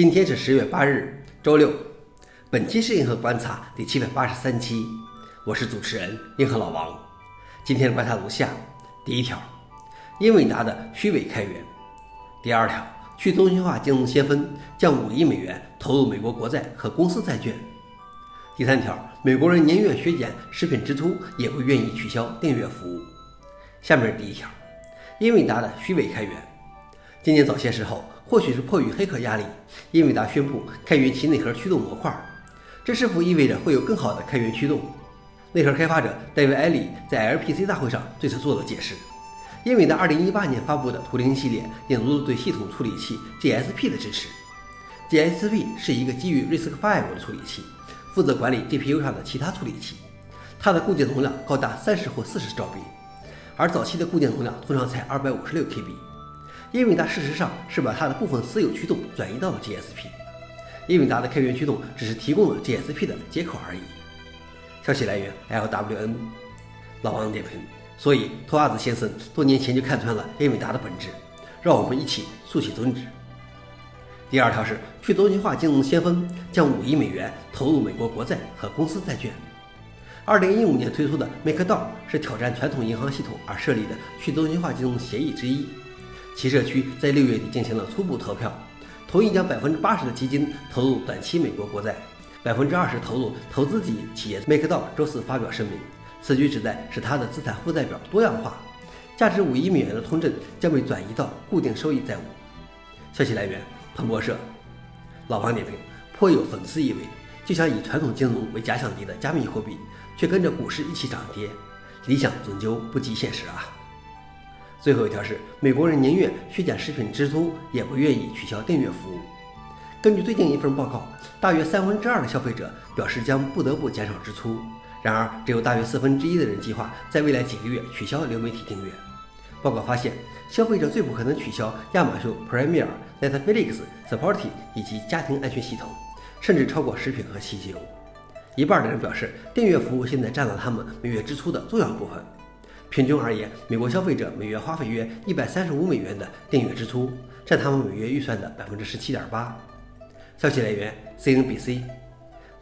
今天是十月八日，周六。本期是银河观察第七百八十三期，我是主持人银河老王。今天的观察如下：第一条，英伟达的虚伪开源；第二条，去中心化金融先锋将五亿美元投入美国国债和公司债券；第三条，美国人宁愿削减食品支出，也不愿意取消订阅服务。下面是第一条，英伟达的虚伪开源。今年早些时候，或许是迫于黑客压力，英伟达宣布开源其内核驱动模块。这是否意味着会有更好的开源驱动？内核开发者戴维·埃里在 LPC 大会上对此做了解释。英伟达2018年发布的图灵系列引入了对系统处理器 GSP 的支持。GSP 是一个基于 RISC-V 的处理器，负责管理 GPU 上的其他处理器。它的固件容量高达三十或四十兆 B，而早期的固件容量通常才二百五十六 KB。英伟达事实上是把它的部分私有驱动转移到了 GSP。英伟达的开源驱动只是提供了 GSP 的接口而已。消息来源：LWN。老王点评：所以托阿兹先生多年前就看穿了英伟达的本质，让我们一起竖起中指。第二条是去中心化金融先锋将五亿美元投入美国国债和公司债券。二零一五年推出的 MakerDAO 是挑战传统银行系统而设立的去中心化金融协议之一。其社区在六月底进行了初步投票。同意将百分之八十的基金投入短期美国国债，百分之二十投入投资级企业。macdaw 周四发表声明，此举旨在使它的资产负债表多样化。价值五亿美元的通证将被转移到固定收益债务。消息来源：彭博社。老王点评：颇有讽刺意味，就像以传统金融为假想敌的加密货币，却跟着股市一起涨跌。理想终究不及现实啊。最后一条是，美国人宁愿削减食品支出，也不愿意取消订阅服务。根据最近一份报告，大约三分之二的消费者表示将不得不减少支出。然而，只有大约四分之一的人计划在未来几个月取消流媒体订阅。报告发现，消费者最不可能取消亚马逊 Premier、Netflix、s p o r t y 以及家庭安全系统，甚至超过食品和汽油。一半的人表示，订阅服务现在占了他们每月支出的重要部分。平均而言，美国消费者每月花费约一百三十五美元的订阅支出，占他们每月预算的百分之十七点八。消息来源：CNBC。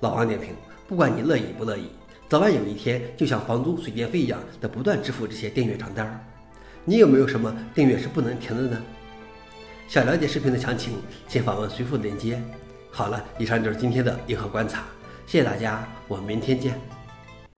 老王点评：不管你乐意不乐意，早晚有一天就像房租、水电费一样的不断支付这些订阅账单。你有没有什么订阅是不能停的呢？想了解视频的详情，请访问随附链接。好了，以上就是今天的硬核观察，谢谢大家，我们明天见。